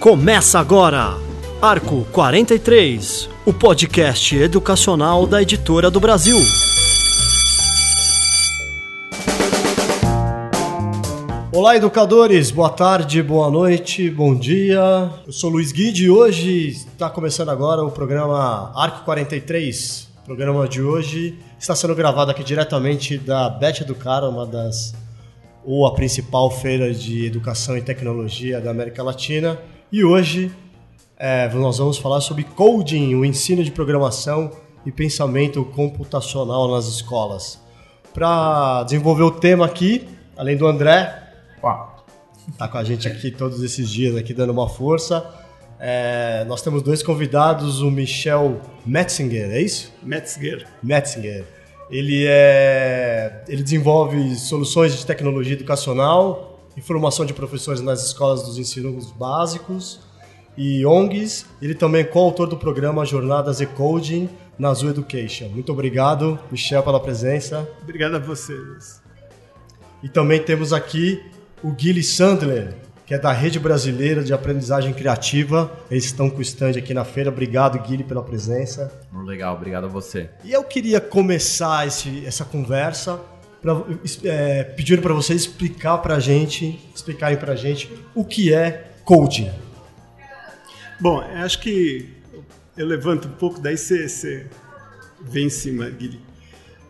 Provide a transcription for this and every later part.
Começa agora, Arco 43, o podcast educacional da Editora do Brasil. Olá, educadores, boa tarde, boa noite, bom dia. Eu sou Luiz Guide e hoje está começando agora o programa Arco 43. O programa de hoje está sendo gravado aqui diretamente da Bet Educar, uma das ou a principal feira de educação e tecnologia da América Latina. E hoje é, nós vamos falar sobre coding, o ensino de programação e pensamento computacional nas escolas. Para desenvolver o tema aqui, além do André, Tá com a gente aqui todos esses dias, aqui dando uma força. É, nós temos dois convidados, o Michel Metzinger, é isso? Metzger. Metzinger. Ele, é, ele desenvolve soluções de tecnologia educacional e formação de professores nas escolas dos ensinos básicos e ONGs. Ele também é coautor do programa Jornadas e Coding na Azul Education. Muito obrigado, Michel, pela presença. Obrigado a vocês. E também temos aqui o Guilherme Sandler, que é da Rede Brasileira de Aprendizagem Criativa. Eles estão com o stand aqui na feira. Obrigado, Guilherme, pela presença. Legal, obrigado a você. E eu queria começar esse, essa conversa pra, é, pedindo para vocês explicar para a gente, explicarem para a gente o que é coding. Bom, eu acho que eu levanto um pouco, daí você, você vem em cima, Guilherme.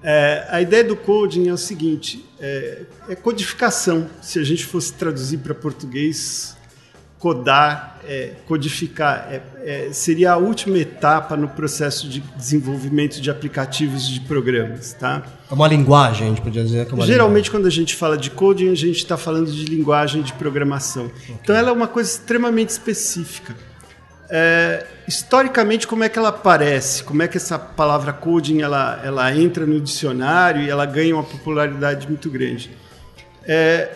É, a ideia do coding é o seguinte: é, é codificação. Se a gente fosse traduzir para português, codar, é, codificar, é, é, seria a última etapa no processo de desenvolvimento de aplicativos de programas, tá? É uma linguagem, a gente podia dizer que é uma Geralmente, linguagem. quando a gente fala de coding, a gente está falando de linguagem de programação. Okay. Então, ela é uma coisa extremamente específica. É, historicamente, como é que ela aparece? Como é que essa palavra coding ela, ela entra no dicionário e ela ganha uma popularidade muito grande? É,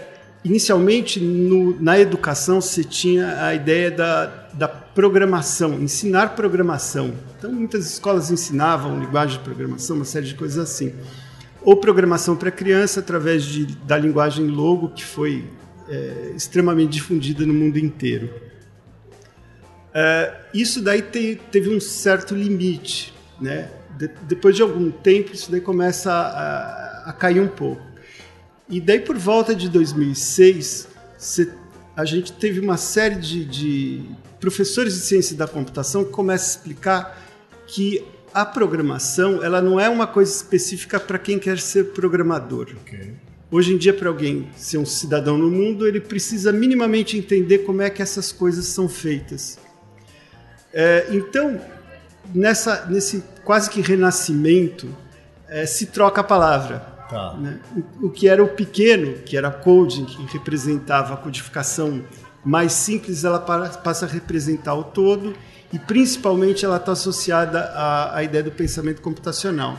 inicialmente, no, na educação, você tinha a ideia da, da programação, ensinar programação. Então, muitas escolas ensinavam linguagem de programação, uma série de coisas assim. Ou programação para criança através de, da linguagem Logo, que foi é, extremamente difundida no mundo inteiro. Uh, isso daí te, teve um certo limite, né? De, depois de algum tempo, isso daí começa a, a, cair um pouco. E daí, por volta de 2006, cê, a gente teve uma série de, de professores de ciência da computação que começam a explicar que a programação ela não é uma coisa específica para quem quer ser programador. Okay. Hoje em dia, para alguém ser um cidadão no mundo, ele precisa minimamente entender como é que essas coisas são feitas. É, então, nessa, nesse quase que renascimento, é, se troca a palavra. Tá. Né? O, o, que era o pequeno, que era coding, que representava a codificação mais simples, ela passa a representar o todo e principalmente ela está associada à, à, ideia do pensamento computacional.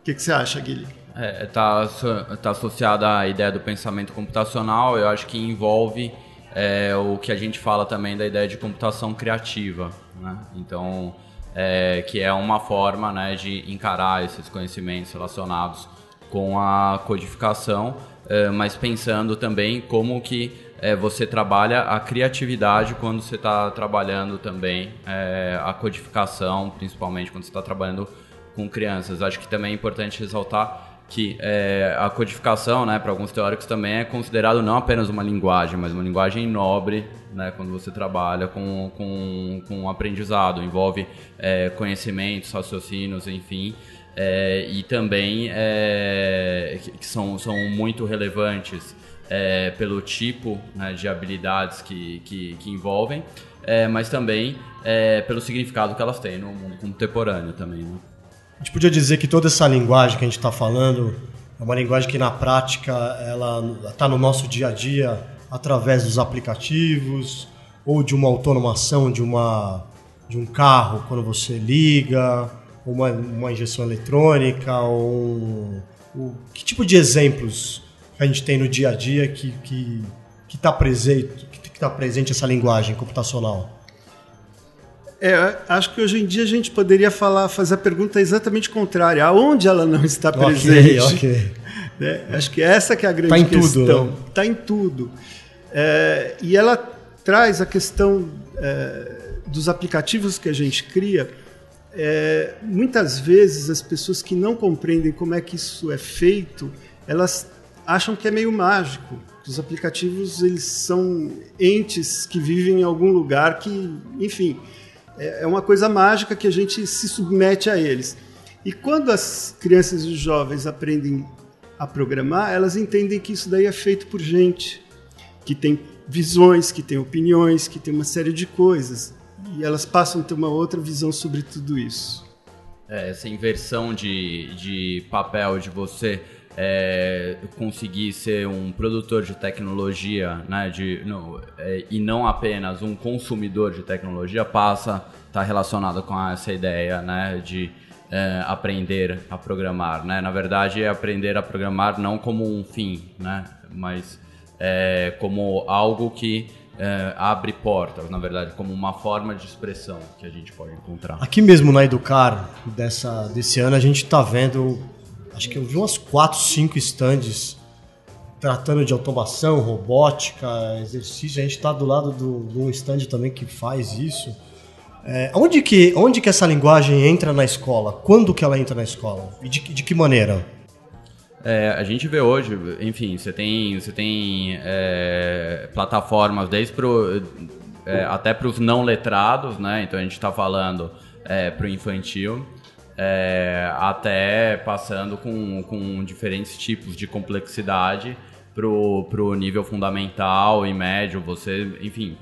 O que, que você acha, Guilherme? Está é, tá, tá associada à ideia do pensamento computacional, eu acho que envolve é o que a gente fala também da ideia de computação criativa, né? Então, é, que é uma forma né, de encarar esses conhecimentos relacionados com a codificação, é, mas pensando também como que é, você trabalha a criatividade quando você está trabalhando também é, a codificação, principalmente quando você está trabalhando com crianças. Acho que também é importante ressaltar que é, a codificação, né, para alguns teóricos também é considerado não apenas uma linguagem, mas uma linguagem nobre, né, quando você trabalha com, com, com aprendizado, envolve é, conhecimentos, raciocínios, enfim, é, e também é, que são, são muito relevantes é, pelo tipo né, de habilidades que, que, que envolvem, é, mas também pelo significado que elas têm no mundo contemporâneo também. Né? Gente podia dizer que toda essa linguagem que a gente está falando é uma linguagem que na prática ela está no nosso dia a dia através dos aplicativos ou de uma automação de uma de um carro quando você liga, uma, uma injeção eletrônica ou um, que tipo de exemplos a gente tem no dia a dia que que está presente que está presente essa linguagem computacional? É, acho que hoje em dia a gente poderia falar, fazer a pergunta exatamente contrária. Aonde ela não está presente? Ok, ok. Né? Acho que essa que é a grande tá em questão. Tudo, né? Está em tudo. É, e ela traz a questão é, dos aplicativos que a gente cria. É, muitas vezes as pessoas que não compreendem como é que isso é feito, elas acham que é meio mágico. Os aplicativos eles são entes que vivem em algum lugar que, enfim, é, é uma coisa mágica que a gente se submete a eles. E quando as crianças e os jovens aprendem a programar, elas entendem que isso daí é feito por gente que tem visões, que tem opiniões, que tem uma série de coisas. E elas passam a ter uma outra visão sobre tudo isso. É, essa inversão de, de papel de você é, conseguir ser um produtor de tecnologia né, de, não, é, e não apenas um consumidor de tecnologia passa a estar relacionado com essa ideia né, de é, aprender a programar. Né? Na verdade, é aprender a programar não como um fim, né? mas é, como algo que é, abre portas, na verdade, como uma forma de expressão que a gente pode encontrar. Aqui mesmo na Educar dessa, desse ano, a gente está vendo acho que eu vi umas 4, 5 stands tratando de automação, robótica, exercício. A gente está do lado do, de um stand também que faz isso. É, onde, que, onde que essa linguagem entra na escola? Quando que ela entra na escola? E de, de que maneira? É, a gente vê hoje, enfim, você tem, você tem é, plataformas desde pro, é, até para os não letrados, né? Então a gente está falando é, para o infantil é, até passando com, com diferentes tipos de complexidade pro, pro nível fundamental e médio, você, enfim,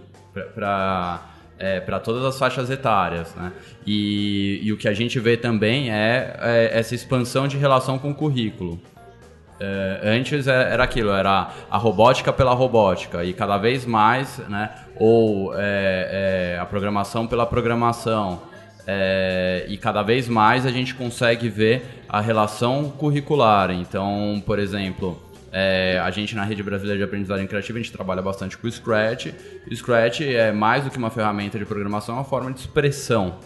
para é, para todas as faixas etárias, né? E, e, o que a gente vê também é, é essa expansão de relação com o currículo. É, antes é, era aquilo, era a robótica pela robótica e cada vez mais, né? Ou é, é a programação pela programação é, e cada vez mais a gente consegue ver a relação curricular. Então, por exemplo, é, a gente na Rede Brasileira de Aprendizagem Criativa a gente trabalha bastante com o Scratch. O Scratch é mais do que uma ferramenta de programação, é uma forma de expressão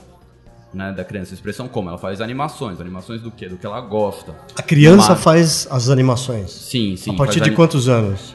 né, da criança. Expressão como? Ela faz animações. Animações do quê? Do que ela gosta. A criança Mas... faz as animações? Sim, sim. A partir de quantos anos?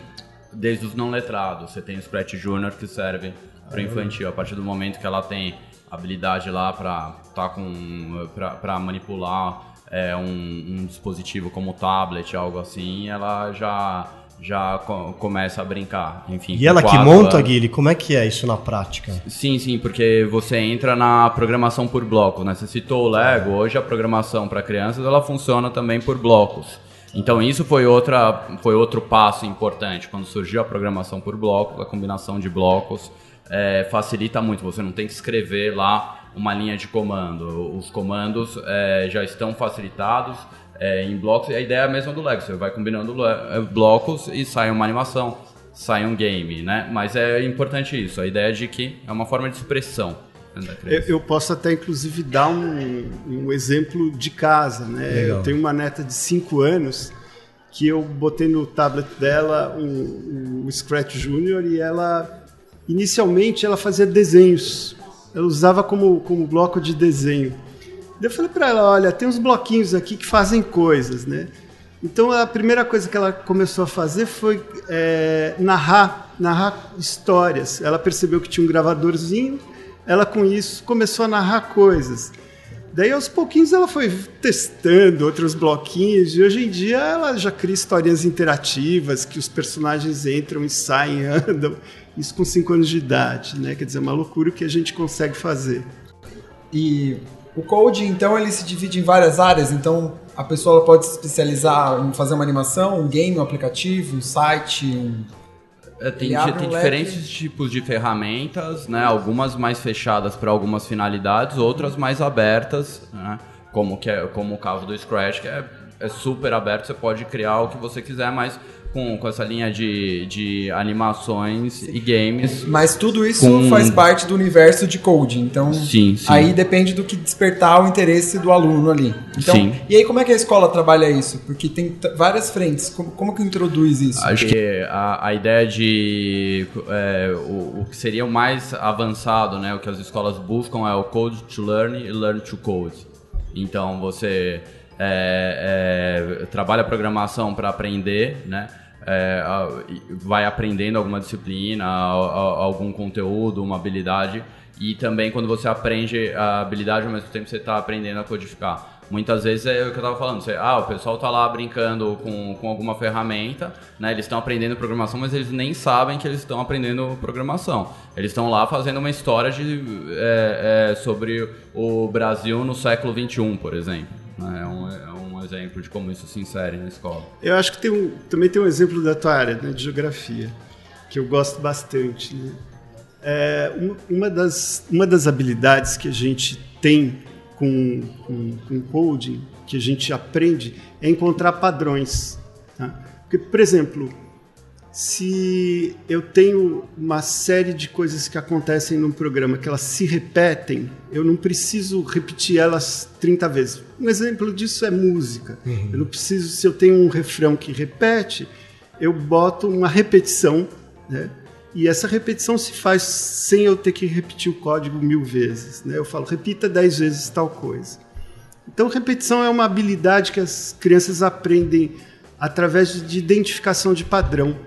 Desde os não letrados. Você tem o Scratch Junior que serve para o infantil. A partir do momento que ela tem habilidade lá para tá com para manipular é, um, um, dispositivo como tablet, algo assim, ela já já começa a brincar. Enfim. E ela que monta, anos. Guilherme, como é que é isso na prática? Sim, sim, porque você entra na programação por blocos, né? Você citou o Lego, hoje a programação para crianças ela funciona também por blocos. Então isso foi outra foi outro passo importante quando surgiu a programação por blocos, a combinação de blocos é, facilita muito. Você não tem que escrever lá uma linha de comando. Os comandos é, já estão facilitados é, em blocos. E a ideia é a mesma do Lego. Você vai combinando é, blocos e sai uma animação, sai um game, né? Mas é importante isso. A ideia de que é uma forma de expressão. Né, eu, eu, posso até inclusive dar um, um exemplo de casa, né? Legal. Eu tenho uma neta de 5 anos que eu botei no tablet dela um, um Scratch Junior e ela inicialmente ela fazia desenhos. Ela usava como, como bloco de desenho. Eu falei para ela, olha, tem uns bloquinhos aqui que fazem coisas, né? Então a primeira coisa que ela começou a fazer foi é, narrar, narrar histórias. Ela percebeu que tinha um gravadorzinho, ela com isso começou a narrar coisas. Daí aos pouquinhos ela foi testando outros bloquinhos e hoje em dia ela já cria histórias interativas que os personagens entram e saem, andam. Isso com 5 anos de idade, né? Quer dizer, é uma loucura o que a gente consegue fazer. E o code, então, ele se divide em várias áreas. Então, a pessoa pode se especializar em fazer uma animação, um game, um aplicativo, um site, um... É, tem, tem um diferentes tipos de ferramentas, né? Algumas mais fechadas para algumas finalidades, outras mais abertas, né? Como, que é, como o caso do Scratch, que é, é super aberto, você pode criar o que você quiser, mas com, com essa linha de, de animações e games. Mas tudo isso Com- faz parte do universo de coding. Então, Sim, sim. aí depende do que despertar o interesse do aluno ali. Então, Sim. E aí, como é que a escola trabalha isso? Porque tem várias frentes. Como, como que introduz isso? Acho que a, a ideia de é, o, o que seria o mais avançado, né, o que as escolas buscam é o code to learn e learn to code. Então você é, é, trabalha programação para aprender, né? É, vai aprendendo alguma disciplina, algum conteúdo, uma habilidade. E também quando você aprende a habilidade, ao mesmo tempo você está aprendendo a codificar. Muitas vezes é o que eu estava falando, você, ah, o pessoal está lá brincando com, com alguma ferramenta, né? Eles estão aprendendo programação, mas eles nem sabem que eles estão aprendendo programação. Eles estão lá fazendo uma história de, é, é, sobre o Brasil no século XXI, por exemplo. né? É um, é exemplo de como isso se insere na escola. Eu acho que tem um, também tem um exemplo da tua área, né, de geografia, que eu gosto bastante. né? É, um- uma, das, uma das habilidades que a gente tem com, com, com coding, que a gente aprende, é encontrar padrões. tá? Porque, por exemplo, se eu tenho uma série de coisas que acontecem num programa que elas se repetem, eu não preciso repetir elas 30 vezes. Um exemplo disso é música. Eu não preciso, se eu tenho um refrão que repete, eu boto uma repetição, né? E essa repetição se faz sem eu ter que repetir o código mil vezes. Né? Eu falo, repita dez vezes tal coisa. Então, repetição é uma habilidade que as crianças aprendem através de identificação de padrão.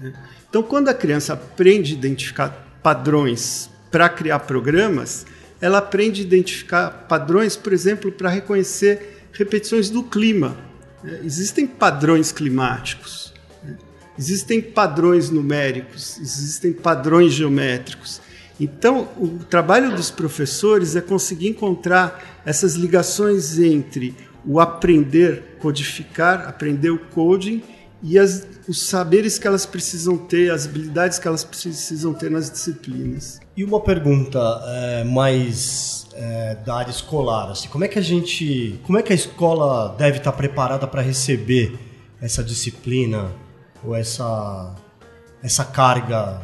Né? Então, quando a criança aprende a identificar padrões para criar programas, ela aprende a identificar padrões, por exemplo, para reconhecer repetições do clima. né? Existem padrões climáticos, né? existem padrões numéricos, existem padrões geométricos. Então, o trabalho dos professores é conseguir encontrar essas ligações entre o aprender, codificar, aprender o coding e as- os saberes que elas precisam ter, as habilidades que elas precisam ter nas disciplinas. E uma pergunta é, mais é, da área escolar, assim, como é que a gente, como é que a escola deve estar preparada para receber essa disciplina ou essa essa carga?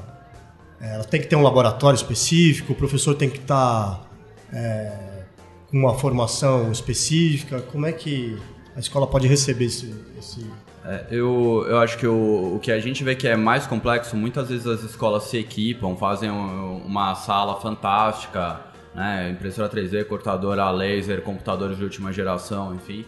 É, Ela tem que ter um laboratório específico, o professor tem que estar é, com uma formação específica. Como é que a escola pode receber esse, esse É, eu, eu acho que o, o que a gente vê que é mais complexo, muitas vezes as escolas se equipam, fazem um- uma sala fantástica, né? impressora 3D, cortadora a laser, computadores de última geração, enfim.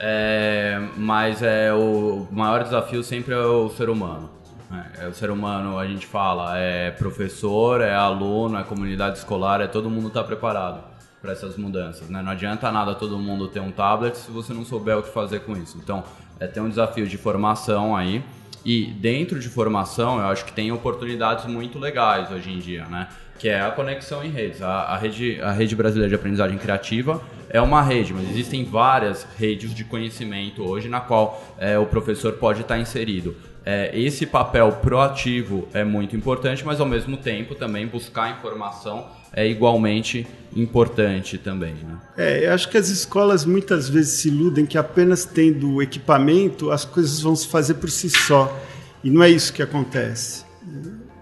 É, mas é, o maior desafio sempre é o ser humano. né? É, o ser humano, a gente fala, é professor, é aluno, é comunidade escolar, é todo mundo está preparado para essas mudanças. Né? Não adianta nada todo mundo ter um tablet se você não souber o que fazer com isso. Então, é, tem um desafio de formação aí. E dentro de formação, eu acho que tem oportunidades muito legais hoje em dia, né? Que é a conexão em redes. A, a rede, a rede brasileira de aprendizagem criativa é uma rede, mas existem várias redes de conhecimento hoje na qual é, o professor pode estar inserido. É, esse papel proativo é muito importante, mas ao mesmo tempo também buscar informação é igualmente importante também. Né? É, eu acho que as escolas muitas vezes se iludem que apenas tendo equipamento as coisas vão se fazer por si só. E não é isso que acontece.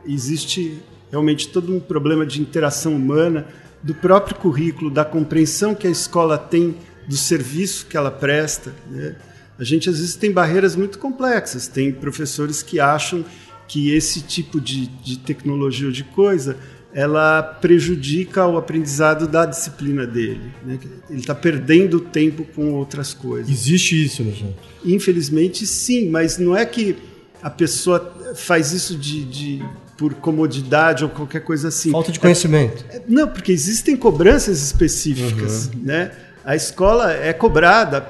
Existe realmente todo um problema de interação humana, do próprio currículo, da compreensão que a escola tem do serviço que ela presta. né? A gente às vezes tem barreiras muito complexas. Tem professores que acham que esse tipo de, de tecnologia ou de coisa ela prejudica o aprendizado da disciplina dele. né? Ele está perdendo tempo com outras coisas. Existe isso, né, gente? Infelizmente, sim, mas não é que a pessoa faz isso de, de- por comodidade ou qualquer coisa assim. Falta de conhecimento. É- Não, porque existem cobranças específicas, né? A escola é cobrada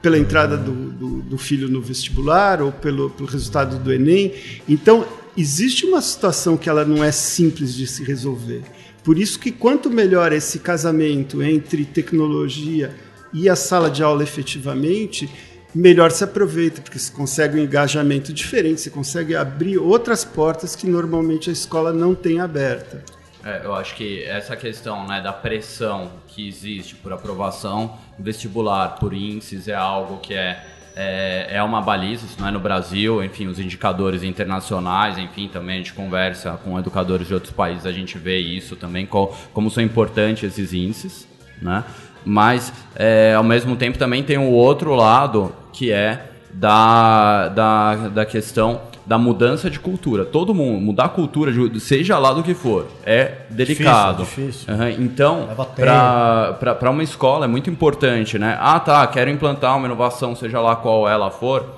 pela entrada do, do- do filho no vestibular ou pelo, pelo resultado do Enem. Então, existe uma situação que ela não é simples de se resolver. Por isso que quanto melhor esse casamento entre tecnologia e a sala de aula efetivamente, melhor se aproveita, porque você consegue um engajamento diferente, você consegue abrir outras portas que normalmente a escola não tem aberta. É, eu acho que essa questão né, da pressão que existe por aprovação vestibular, por índices, é algo que é, é, é uma baliza, isso não é no Brasil, enfim, os indicadores internacionais, enfim, também a gente conversa com educadores de outros países, a gente vê isso também, qual, como são importantes esses índices, né? Mas, é, ao mesmo tempo, também tem o outro lado, que é da, da, da questão da mudança de cultura. Todo mundo, mudar a cultura, seja lá do que for, é delicado. Difícil, difícil. Uhum. Então, para uma escola é muito importante, né? Ah, tá, quero implantar uma inovação, seja lá qual ela for.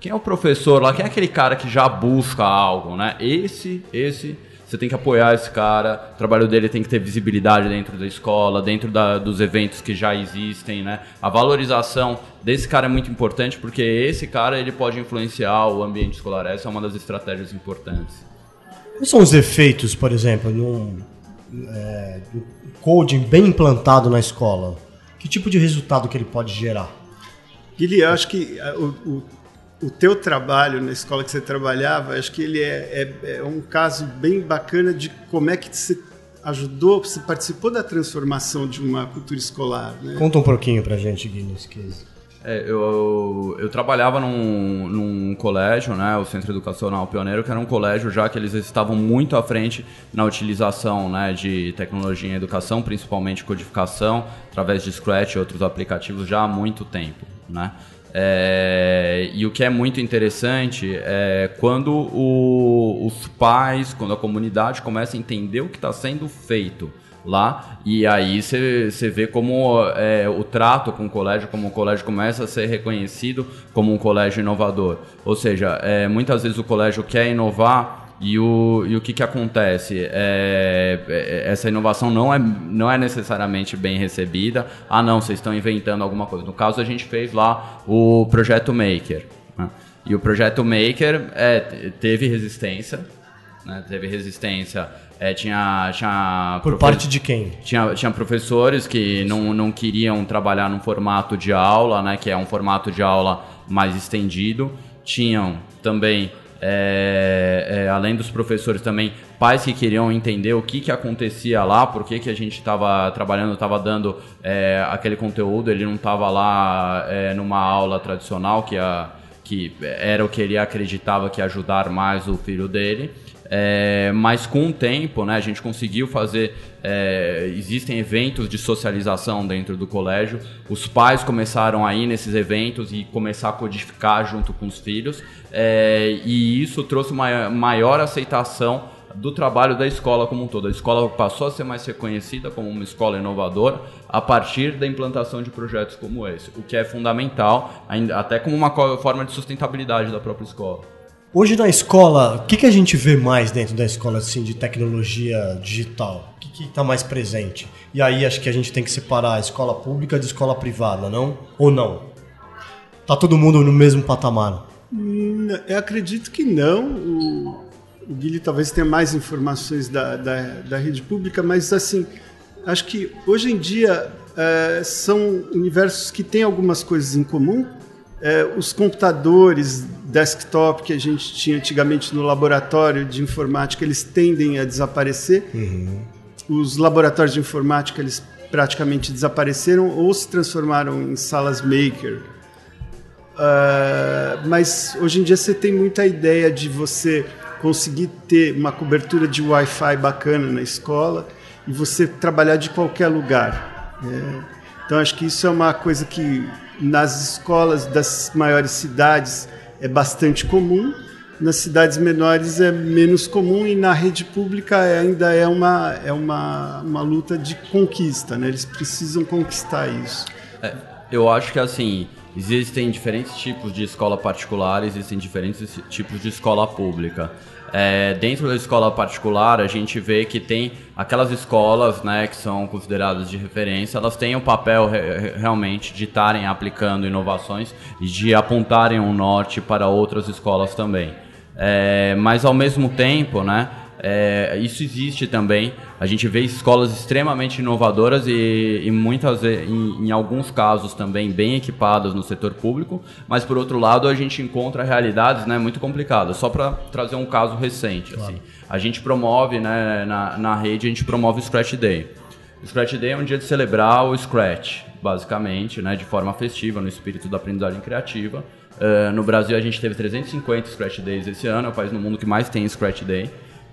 Quem é o professor lá? Quem é aquele cara que já busca algo, né? Esse, esse você tem que apoiar esse cara, o trabalho dele tem que ter visibilidade dentro da escola, dentro da, dos eventos que já existem, né? A valorização desse cara é muito importante porque esse cara ele pode influenciar o ambiente escolar. Essa é uma das estratégias importantes. Quais são os efeitos, por exemplo, num é, coding bem implantado na escola? Que tipo de resultado que ele pode gerar? Guilherme, eu acho que o, o o teu trabalho na escola que você trabalhava, acho que ele é, é, é um caso bem bacana de como é que você ajudou, você participou da transformação de uma cultura escolar. Né? Conta um pouquinho pra gente, Guinness. É, eu, eu trabalhava num, num colégio, né, o Centro Educacional Pioneiro, que era um colégio já que eles estavam muito à frente na utilização né, de tecnologia em educação, principalmente codificação, através de Scratch e outros aplicativos já há muito tempo. Né? É, e o que é muito interessante é quando o, os pais, quando a comunidade começa a entender o que está sendo feito lá, e aí você vê como é, o trato com o colégio, como o colégio começa a ser reconhecido como um colégio inovador. Ou seja, é, muitas vezes o colégio quer inovar e o, e o que, que acontece? É, é, essa inovação não é, não é necessariamente bem recebida. Ah, não, vocês estão inventando alguma coisa. No caso, a gente fez lá o projeto Maker. Né? E o projeto Maker é, teve resistência. Né? Teve resistência. É, tinha, tinha Por parte de quem? Tinha, tinha professores que não, não queriam trabalhar num formato de aula, né? que é um formato de aula mais estendido. Tinham também é, é, além dos professores também, pais que queriam entender o que, que acontecia lá, por que, que a gente estava trabalhando, estava dando é, aquele conteúdo, ele não estava lá é, numa aula tradicional, que, a, que era o que ele acreditava que ia ajudar mais o filho dele. É, mas com o tempo, né, a gente conseguiu fazer. É, existem eventos de socialização dentro do colégio. Os pais começaram a ir nesses eventos e começar a codificar junto com os filhos. É, e isso trouxe uma maior aceitação do trabalho da escola como um todo. A escola passou a ser mais reconhecida como uma escola inovadora a partir da implantação de projetos como esse, o que é fundamental, até como uma forma de sustentabilidade da própria escola. Hoje na escola, o que, que a gente vê mais dentro da escola assim de tecnologia digital? O que está mais presente? E aí acho que a gente tem que separar a escola pública de escola privada, não? Ou não? Tá todo mundo no mesmo patamar? Eu acredito que não. O, o Guilherme talvez tenha mais informações da, da, da, rede pública, mas assim, acho que hoje em dia é, são universos que têm algumas coisas em comum, é, os computadores desktop que a gente tinha antigamente no laboratório de informática, eles tendem a desaparecer. Uhum. Os laboratórios de informática, eles praticamente desapareceram ou se transformaram em salas maker. Uh, mas hoje em dia você tem muita ideia de você conseguir ter uma cobertura de Wi-Fi bacana na escola e você trabalhar de qualquer lugar. Né? Então acho que isso é uma coisa que nas escolas das maiores cidades é bastante comum, nas cidades menores é menos comum e na rede pública ainda é uma, é uma, uma luta de conquista, né? eles precisam conquistar isso. É, eu acho que assim, existem diferentes tipos de escola particular, existem diferentes tipos de escola pública. É, dentro da escola particular, a gente vê que tem aquelas escolas né, que são consideradas de referência, elas têm o papel re realmente de estarem aplicando inovações e de apontarem um norte para outras escolas também. É, mas ao mesmo tempo, né, é, isso existe também. A gente vê escolas extremamente inovadoras e, e muitas, em, em, alguns casos também bem equipadas no setor público, mas por outro lado a gente encontra realidades né, muito complicadas. Só para trazer um caso recente, claro. assim, a gente promove né, na, na rede, a gente promove o Scratch Day. O Scratch Day é um dia de celebrar o Scratch, basicamente, né, de forma festiva, no espírito da aprendizagem criativa. Uh, no Brasil a gente teve 350 Scratch Days esse ano, é o país no mundo que mais tem Scratch Day.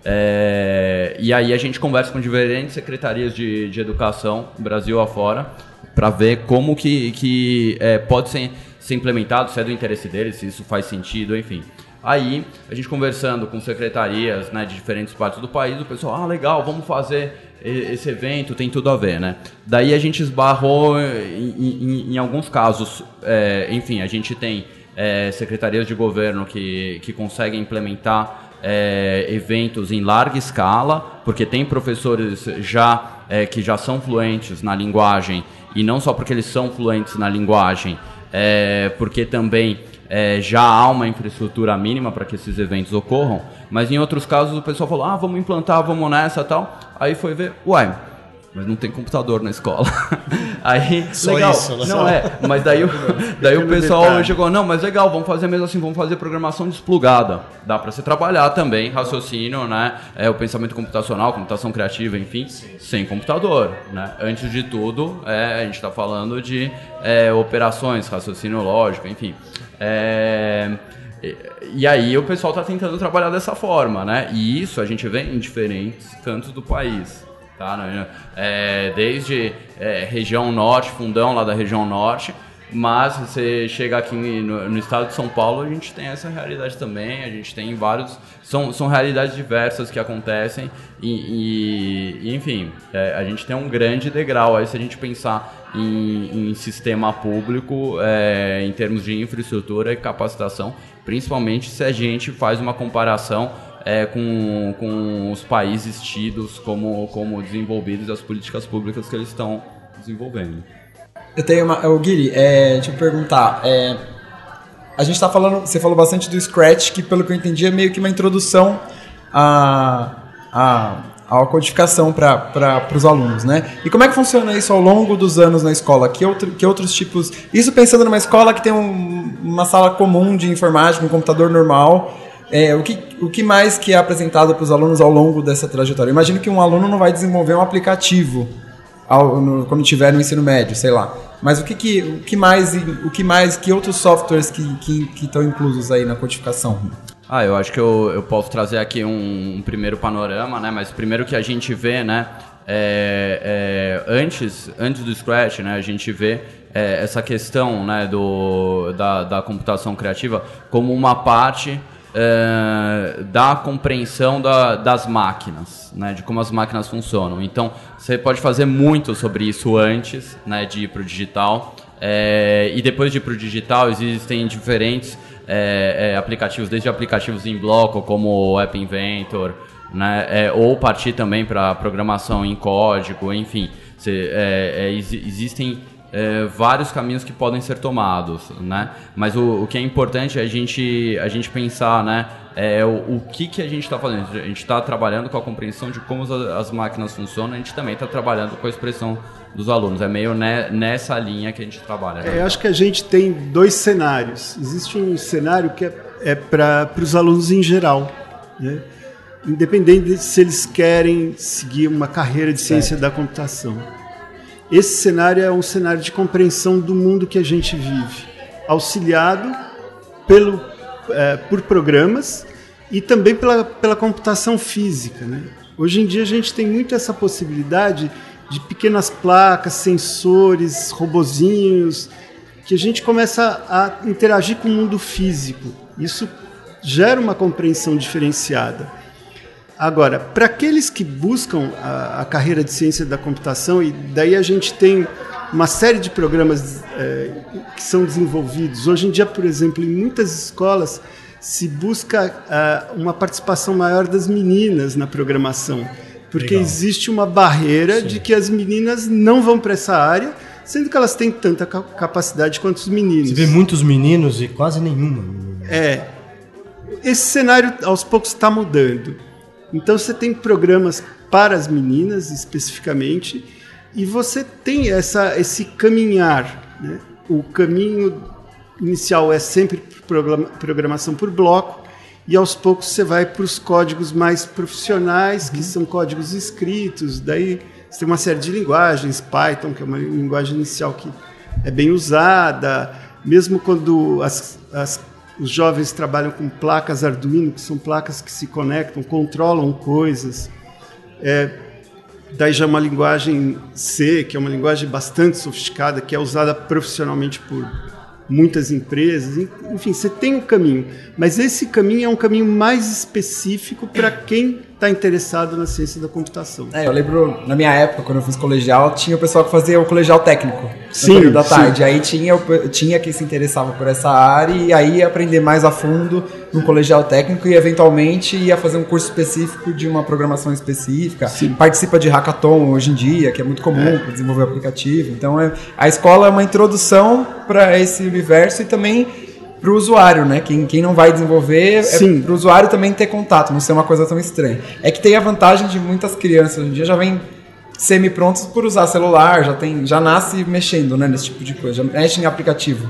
É, e aí a gente conversa com diferentes secretarias de, de educação, Brasil afora, para ver como que, que é, pode ser, ser implementado, se é do interesse deles, se isso faz sentido, enfim. Aí, a gente conversando com secretarias né, de diferentes partes do país, o pessoal, ah, legal, vamos fazer esse evento, tem tudo a ver, né? Daí a gente esbarrou em, em, em alguns casos, é, enfim, a gente tem é, secretarias de governo que, que conseguem implementar é, eventos em larga escala, porque tem professores já é, que já são fluentes na linguagem, e não só porque eles são fluentes na linguagem, é, porque também é, já há uma infraestrutura mínima para que esses eventos ocorram, mas em outros casos o pessoal falou, ah, vamos implantar, vamos nessa tal, aí foi ver, uai, mas não tem computador na escola. Aí, Só legal. isso, né? Não é, mas daí, o, daí o pessoal chegou, não, mas legal, vamos fazer mesmo assim, vamos fazer programação desplugada. Dá para você trabalhar também, raciocínio, né? É, o pensamento computacional, computação criativa, enfim, sem computador, né? Antes de tudo, é, a gente está falando de é, operações, raciocínio lógico, enfim. É, e, e aí o pessoal está tentando trabalhar dessa forma, né? E isso a gente vê em diferentes cantos do país. Tá? né? É, desde é, região norte, fundão lá da região norte, mas você chega aqui no, no, estado de São Paulo, a gente tem essa realidade também, a gente tem vários. São, são realidades diversas que acontecem, e, e enfim, é, a gente tem um grande degrau aí se a gente pensar em, em sistema público, é, em termos de infraestrutura e capacitação, principalmente se a gente faz uma comparação é, com, com os países tidos como, como desenvolvidos e as políticas públicas que eles estão desenvolvendo. Eu tenho uma. O Guiri, é, deixa eu perguntar. É, a gente está falando. Você falou bastante do Scratch, que pelo que eu entendi é meio que uma introdução à, à, à codificação para os alunos, né? E como é que funciona isso ao longo dos anos na escola? Que, outro, que outros tipos. Isso pensando numa escola que tem um, uma sala comum de informática, um computador normal. É, o, que, o que mais que é apresentado para os alunos ao longo dessa trajetória? Imagino que um aluno não vai desenvolver um aplicativo ao, no, quando tiver no ensino médio, sei lá. Mas o que, que, o que mais, o que mais, que outros softwares que, que, que estão inclusos aí na codificação? Ah, eu acho que eu, eu posso trazer aqui um, um primeiro panorama, né? Mas primeiro que a gente vê, né? É, é, antes, antes do Scratch, né? A gente vê é, essa questão, né? Do, da, da computação criativa como uma parte é, da compreensão da, das máquinas, né, de como as máquinas funcionam. Então, você pode fazer muito sobre isso antes né, de ir para o digital. É, e depois de ir para o digital, existem diferentes é, aplicativos, desde aplicativos em bloco, como o App Inventor, né, ou partir também para programação em código, enfim. Você, existem é, vários caminhos que podem ser tomados, né? Mas o, o, que é importante é a gente, a gente pensar, né? É, o, o que, que a gente está fazendo? A gente está trabalhando com a compreensão de como as, as máquinas funcionam, a gente também está trabalhando com a expressão dos alunos. É meio ne, nessa linha que a gente trabalha. Né? É, eu acho que a gente tem dois cenários. Existe um cenário que é, é para os alunos em geral, né? independente de se eles querem seguir uma carreira de ciência da computação. Esse cenário é um cenário de compreensão do mundo que a gente vive, auxiliado pelo, é, por programas e também pela, pela computação física. Né? Hoje em dia a gente tem muito essa possibilidade de pequenas placas, sensores, robozinhos, que a gente começa a interagir com o mundo físico. Isso gera uma compreensão diferenciada. Agora, para aqueles que buscam a, a, carreira de ciência da computação, e daí a gente tem uma série de programas é, que são desenvolvidos. Hoje em dia, por exemplo, em muitas escolas se busca uh, uma participação maior das meninas na programação, porque Legal. existe uma barreira Sim. de que as meninas não vão para essa área, sendo que elas têm tanta capacidade quanto os meninos. Você vê muitos meninos e quase nenhuma. É. Esse cenário aos poucos está mudando. Então você tem programas para as meninas especificamente e você tem essa, esse caminhar. Né? O caminho inicial é sempre programação por bloco e aos poucos você vai para os códigos mais profissionais, que uhum. são códigos escritos, daí Você tem uma série de linguagens, Python, que é uma linguagem inicial que é bem usada, mesmo quando as, as, os jovens trabalham com placas Arduino, que são placas que se conectam, controlam coisas. É, daí já é uma linguagem C, que é uma linguagem bastante sofisticada, que é usada profissionalmente por muitas empresas. Enfim, você tem um caminho, mas esse caminho é um caminho mais específico para quem está interessado na ciência da computação. É, eu lembro, na minha época, quando eu fiz colegial, tinha o pessoal que fazia o colegial técnico sim, no período da tarde. Sim. Aí tinha, tinha quem se interessava por essa área e aí ia aprender mais a fundo no colegial técnico e eventualmente ia fazer um curso específico de uma programação específica. Sim. Participa de hackathon hoje em dia, que é muito comum é. para desenvolver aplicativo. Então é, a escola é uma introdução para esse universo e também para o usuário, né? Quem, quem não vai desenvolver é Sim. é para o usuário também ter contato, não ser uma coisa tão estranha. É que tem a vantagem de muitas crianças hoje em dia já vêm semi-prontos por usar celular, já tem, já nasce mexendo, né, nesse tipo de coisa, já mexe em aplicativo.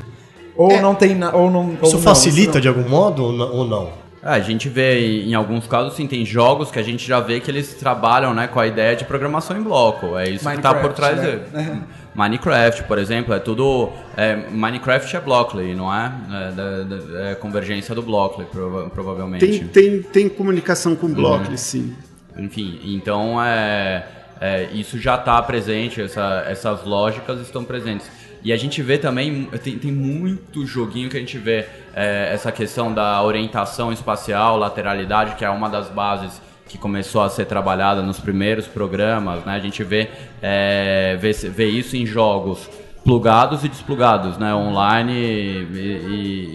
Ou é. não tem, ou não. Isso ou facilita não. de algum modo ou não? É, a gente vê em alguns casos, sim, tem jogos que a gente já vê que eles trabalham né, com a ideia de programação em bloco. É isso Minecraft, que está por trás né? dele. Minecraft, por exemplo, é tudo. É, Minecraft é Blockly, não é? É, é, é convergência do Blockly, prova provavelmente. Tem, tem, tem comunicação com Blockly, uhum. sim. Enfim, então é, é isso já está presente, essa, essas lógicas estão presentes. E a gente vê também, tem, tem muito joguinho que a gente vê é, essa questão da orientação espacial, lateralidade, que é uma das bases que começou a ser trabalhada nos primeiros programas, né? A gente vê, é, vê, vê isso em jogos plugados e desplugados, né? Online e, e,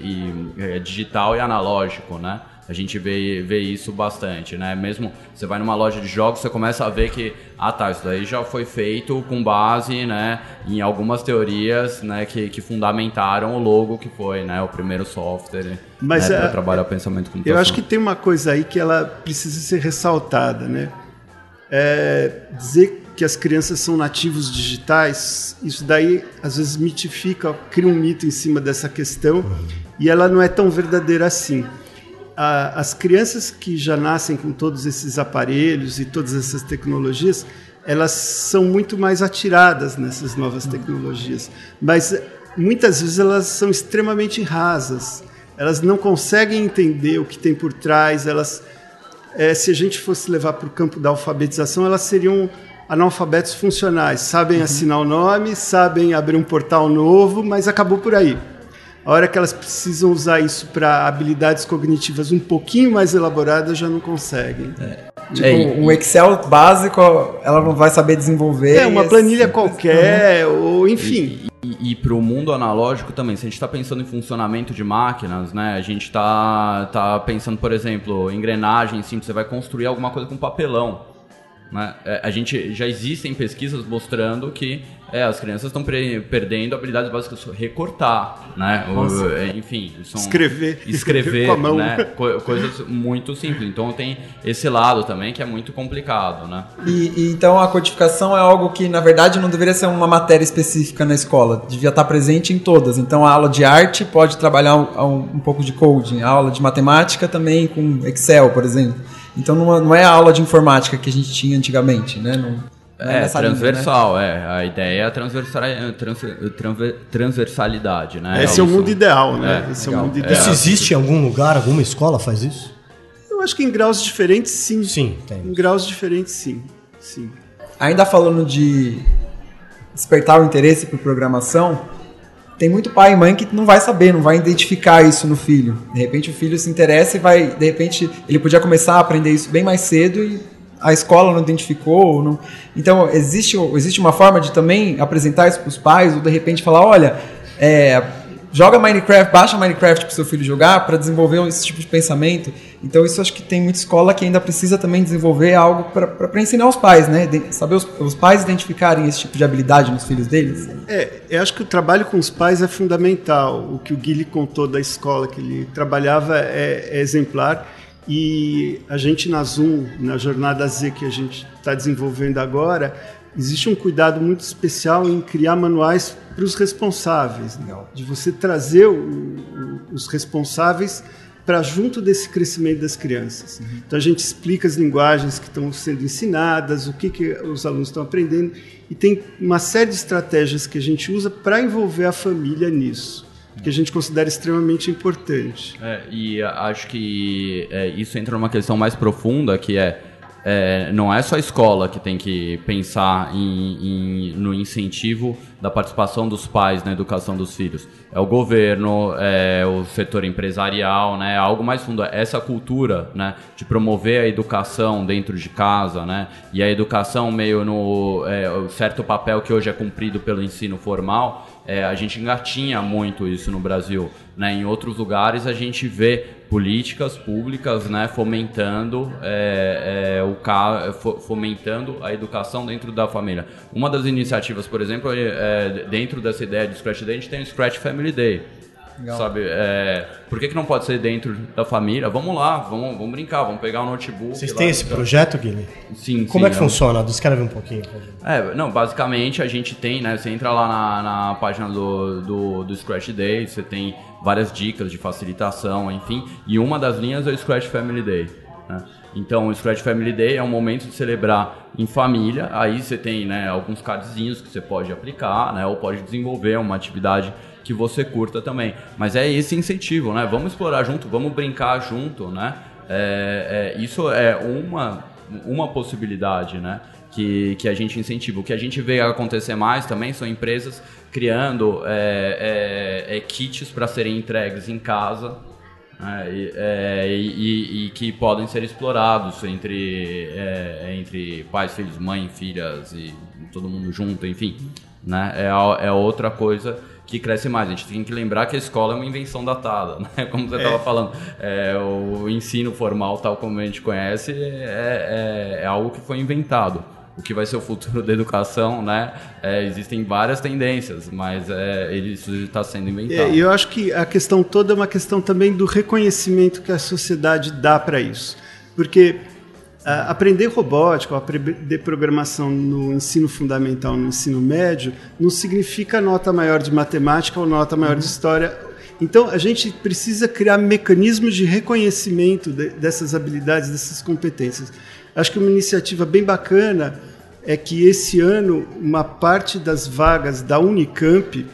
e, e, é, digital e analógico, né? A gente vê, vê isso bastante, né? Mesmo você vai numa loja de jogos, você começa a ver que, ah tá, isso daí já foi feito com base, né, em algumas teorias, né, que, que fundamentaram o logo que foi, né, o primeiro software Mas, né, para é, trabalhar o pensamento computacional. Eu acho que tem uma coisa aí que ela precisa ser ressaltada, né? É dizer que as crianças são nativos digitais, isso daí às vezes mitifica, cria um mito em cima dessa questão e ela não é tão verdadeira assim a, as crianças que já nascem com todos esses aparelhos e todas essas tecnologias, elas são muito mais atiradas nessas novas tecnologias. Mas muitas vezes elas são extremamente rasas. Elas não conseguem entender o que tem por trás. Elas, é, se a gente fosse levar para o campo da alfabetização, elas seriam analfabetos funcionais. Sabem uhum. assinar o nome, sabem abrir um portal novo, mas acabou por aí. A hora que elas precisam usar isso para habilidades cognitivas um pouquinho mais elaboradas, já não conseguem. É. Tipo, é, um Excel básico, ela não vai saber desenvolver. É, uma planilha qualquer, ou enfim. E, e, e para o mundo analógico também, se a gente está pensando em funcionamento de máquinas, né? A gente está tá pensando, por exemplo, engrenagem simples, você vai construir alguma coisa com papelão. Né? É, a gente já existem pesquisas mostrando que é, as crianças estão perdendo habilidades básicas recortar, né? O, é, enfim, são escrever, escrever, com a mão. né? Co coisas muito simples. Então tem esse lado também que é muito complicado, né? E, e, então a codificação é algo que na verdade não deveria ser uma matéria específica na escola, devia estar presente em todas. Então a aula de arte pode trabalhar um, um pouco de coding, a aula de matemática também com Excel, por exemplo. Então não, é a aula de informática que a gente tinha antigamente, né? Não é, é transversal, linha, né? é. A ideia é a transversal, trans, transversalidade, né? Esse é, é o mundo ideal, né? É, Esse legal. é o mundo ideal. Isso existe em algum lugar, alguma escola faz isso? Eu acho que em graus diferentes, sim. Sim, tem. Em graus diferentes, sim. sim. Ainda falando de despertar o interesse por programação, tem muito pai e mãe que não vai saber, não vai identificar isso no filho. De repente o filho se interessa e vai, de repente ele podia começar a aprender isso bem mais cedo e a escola não identificou. Não... Então existe, existe uma forma de também apresentar isso para os pais ou de repente falar, olha, é, joga Minecraft, baixa Minecraft para seu filho jogar para desenvolver esse tipo de pensamento. Então isso acho que tem muita escola que ainda precisa também desenvolver algo para ensinar os pais, né? De, saber os, os, pais identificarem esse tipo de habilidade nos filhos deles. É, eu acho que o trabalho com os pais é fundamental. O que o Guilherme contou da escola que ele trabalhava é, é exemplar. E a gente na Zoom, na jornada Z que a gente está desenvolvendo agora, existe um cuidado muito especial em criar manuais para os responsáveis, né? de você trazer o, o, os responsáveis para junto desse crescimento das crianças. Uhum. Então a gente explica as linguagens que estão sendo ensinadas, o que, que os alunos estão aprendendo e tem uma série de estratégias que a gente usa para envolver a família nisso que a gente considera extremamente importante. É, e acho que é, isso entra numa questão mais profunda, que é é, não é só a escola que tem que pensar em, em, no incentivo da participação dos pais na educação dos filhos. É o governo, é o setor empresarial, né? Algo mais fundo. Essa cultura, né? De promover a educação dentro de casa, né? E a educação meio no é, certo papel que hoje é cumprido pelo ensino formal. É, a gente engatinha muito isso no Brasil. Né? Em outros lugares a gente vê políticas públicas né, fomentando, é, é, o, fomentando a educação dentro da família. Uma das iniciativas, por exemplo, é, é, dentro dessa ideia de Scratch Day, a gente tem o Scratch Family Day. Legal. Sabe, é, por que, que não pode ser dentro da família? Vamos lá, vamos, vamos brincar, vamos pegar o um notebook. Vocês têm esse projeto, Guilherme? Sim, Como sim, é que é funciona? Descreve um pouquinho. É, não, basicamente a gente tem, né? Você entra lá na, na página do, do, do Scratch Day, você tem várias dicas de facilitação, enfim, e uma das linhas é o Scratch Family Day. Né? Então, o Scratch Family Day é um momento de celebrar em família. Aí você tem né, alguns cardzinhos que você pode aplicar, né, ou pode desenvolver uma atividade que você curta também. Mas é esse incentivo, né? Vamos explorar junto, vamos brincar junto, né? É, é, isso é uma, uma possibilidade, né? Que, que a gente incentiva. O que a gente vê acontecer mais também são empresas criando é, é, é kits para serem entregues em casa né? e, é, e, e, que podem ser explorados entre, é, entre pais, filhos, mãe, filhas e todo mundo junto, enfim. Né? É, é outra coisa que cresce mais. A gente tem que lembrar que a escola é uma invenção datada, né? Como você estava é. falando, é, o ensino formal, tal como a gente conhece, é, é, é, algo que foi inventado. O que vai ser o futuro da educação, né? É, existem várias tendências, mas é, isso está sendo inventado. E eu acho que a questão toda é uma questão também do reconhecimento que a sociedade dá para isso. Porque Uh, aprender robótica, aprender programação no ensino fundamental, no ensino médio, não significa nota maior de matemática ou nota maior uhum. de história. Então, a gente precisa criar mecanismos de reconhecimento de, dessas habilidades, dessas competências. Acho que uma iniciativa bem bacana é que esse ano uma parte das vagas da Unicamp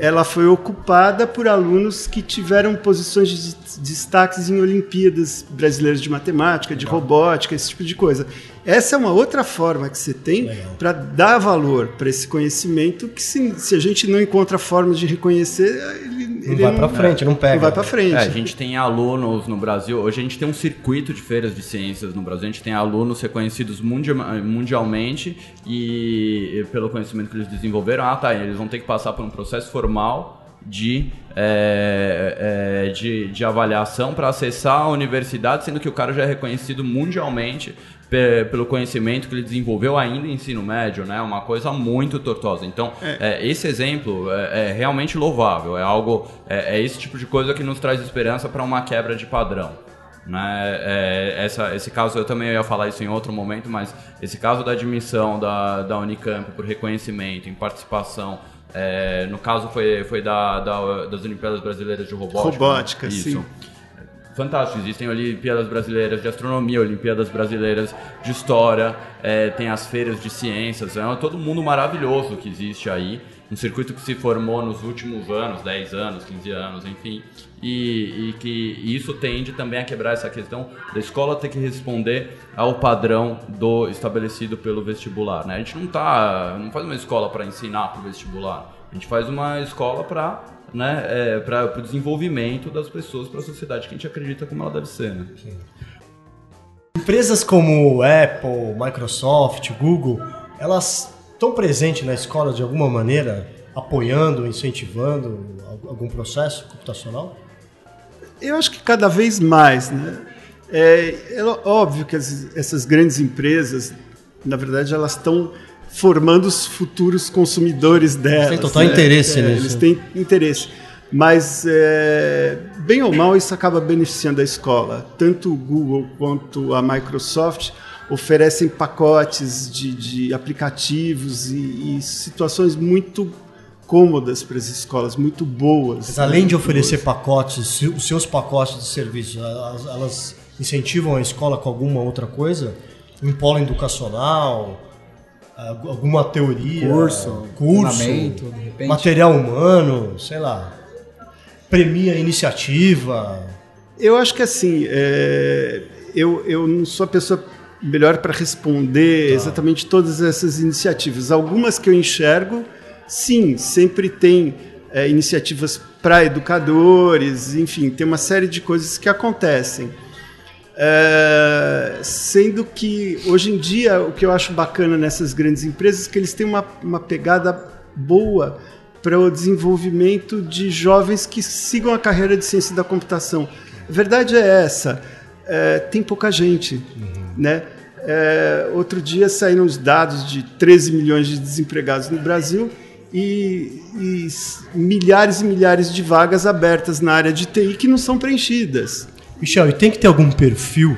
ela foi ocupada por alunos que tiveram posições de destaques em Olimpíadas brasileiras de matemática, de Legal. robótica, esse tipo de coisa. Essa é uma outra forma que você tem para dar valor para esse conhecimento que se, se, a gente não encontra formas de reconhecer, ele vai para frente, não pega. Não vai para frente. É, a gente tem alunos no Brasil, hoje a gente tem um circuito de feiras de ciências no Brasil, a gente tem alunos reconhecidos mundialmente e pelo conhecimento que eles desenvolveram, ah tá, eles vão ter que passar por um processo formal de, é, é, de, de avaliação para acessar a universidade, sendo que o cara já é reconhecido mundialmente pelo conhecimento que ele desenvolveu ainda em ensino médio, né? Uma coisa muito tortosa. Então, é. É, esse exemplo é, é, realmente louvável. É algo, é, é, esse tipo de coisa que nos traz esperança para uma quebra de padrão. Né? É, essa, esse caso, eu também ia falar isso em outro momento, mas esse caso da admissão da, da Unicamp por reconhecimento, em participação, é, no caso foi, foi da, da, das Olimpíadas Brasileiras de Robótica. Robótica, né? isso. Fantástico. Existem Olimpíadas Brasileiras de Astronomia, Olimpíadas Brasileiras de História, é, tem as feiras de ciências, é todo mundo maravilhoso que existe aí. Um circuito que se formou nos últimos anos, 10 anos, 15 anos, enfim, e, e que isso tende também a quebrar essa questão da escola ter que responder ao padrão do estabelecido pelo vestibular. Né? A gente não, tá, não faz uma escola para ensinar para o vestibular, a gente faz uma escola para né, é, para o desenvolvimento das pessoas, para a sociedade que a gente acredita como ela deve ser. Né? Empresas como Apple, Microsoft, Google, elas estão presentes na escola de alguma maneira, apoiando, incentivando algum processo computacional? Eu acho que cada vez mais, né? É, é óbvio que as, essas grandes empresas, na verdade, elas estão formando os futuros consumidores delas. Tem total né? interesse é, nisso. Eles têm interesse. Mas, é, bem ou mal, isso acaba beneficiando a escola. Tanto o Google quanto a Microsoft oferecem pacotes de, de aplicativos e, e situações muito cômodas para as escolas, muito boas. Mas além de oferecer pacotes, os seus pacotes de serviço, elas, elas incentivam a escola com alguma outra coisa? Um polo educacional, alguma teoria, curso, curso material humano, sei lá, premia iniciativa. Eu acho que assim, é, eu, eu não sou a pessoa melhor para responder tá. exatamente todas essas iniciativas. Algumas que eu enxergo, sim, sempre tem é, iniciativas para educadores, enfim, tem uma série de coisas que acontecem. É, sendo que hoje em dia o que eu acho bacana nessas grandes empresas é que eles têm uma, uma pegada boa para o desenvolvimento de jovens que sigam a carreira de ciência da computação. A verdade é essa, é, tem pouca gente, uhum. né? É, outro dia saíram os dados de 13 milhões de desempregados no Brasil e, e milhares e milhares de vagas abertas na área de TI que não são preenchidas. Michel, e tem que ter algum perfil?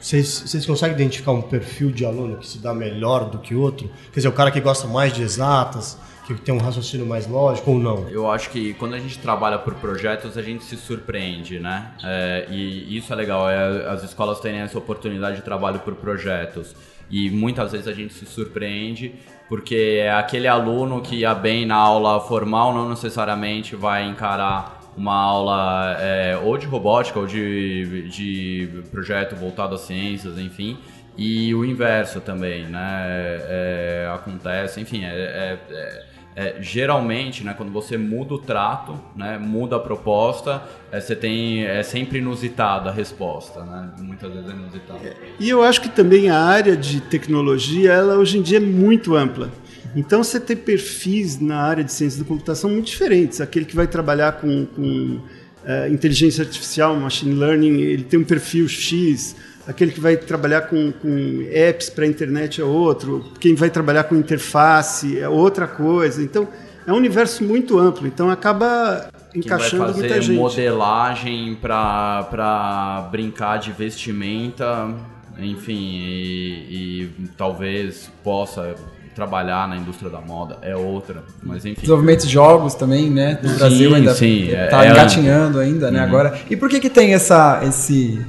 Vocês, conseguem identificar um perfil de aluno que se dá melhor do que outro? Quer dizer, o cara que gosta mais de exatas, que tem um raciocínio mais lógico ou não? Eu acho que quando a gente trabalha por projetos, a gente se surpreende, né? É, e isso é legal, é, as escolas terem essa oportunidade de trabalho por projetos. E muitas vezes a gente se surpreende porque é aquele aluno que ia bem na aula formal não necessariamente vai encarar uma aula é, ou de robótica ou de, de projeto voltado às ciências, enfim. E o inverso também, né? É, é acontece, enfim, é, é, é, é, geralmente, né, quando você muda o trato, né, muda a proposta, você tem é sempre inusitada a resposta, né? Muitas vezes é inusitada. E eu acho que também a área de tecnologia, ela hoje em dia é muito ampla. Então você tem perfis na área de ciência da computação muito diferentes. Aquele que vai trabalhar com, com uh, inteligência artificial, machine learning, ele tem um perfil X. Aquele que vai trabalhar com, com apps para a internet é outro. Quem vai trabalhar com interface é outra coisa. Então é um universo muito amplo. Então acaba encaixando muita gente. modelagem para brincar de vestimenta, enfim, e, e talvez possa trabalhar na indústria da moda é outra, mas enfim. Desenvolvimento de jogos também, né? No sim, Brasil ainda sim, tá é, engatinhando é... ainda, né? Uhum. Agora. E por que que tem essa, esse,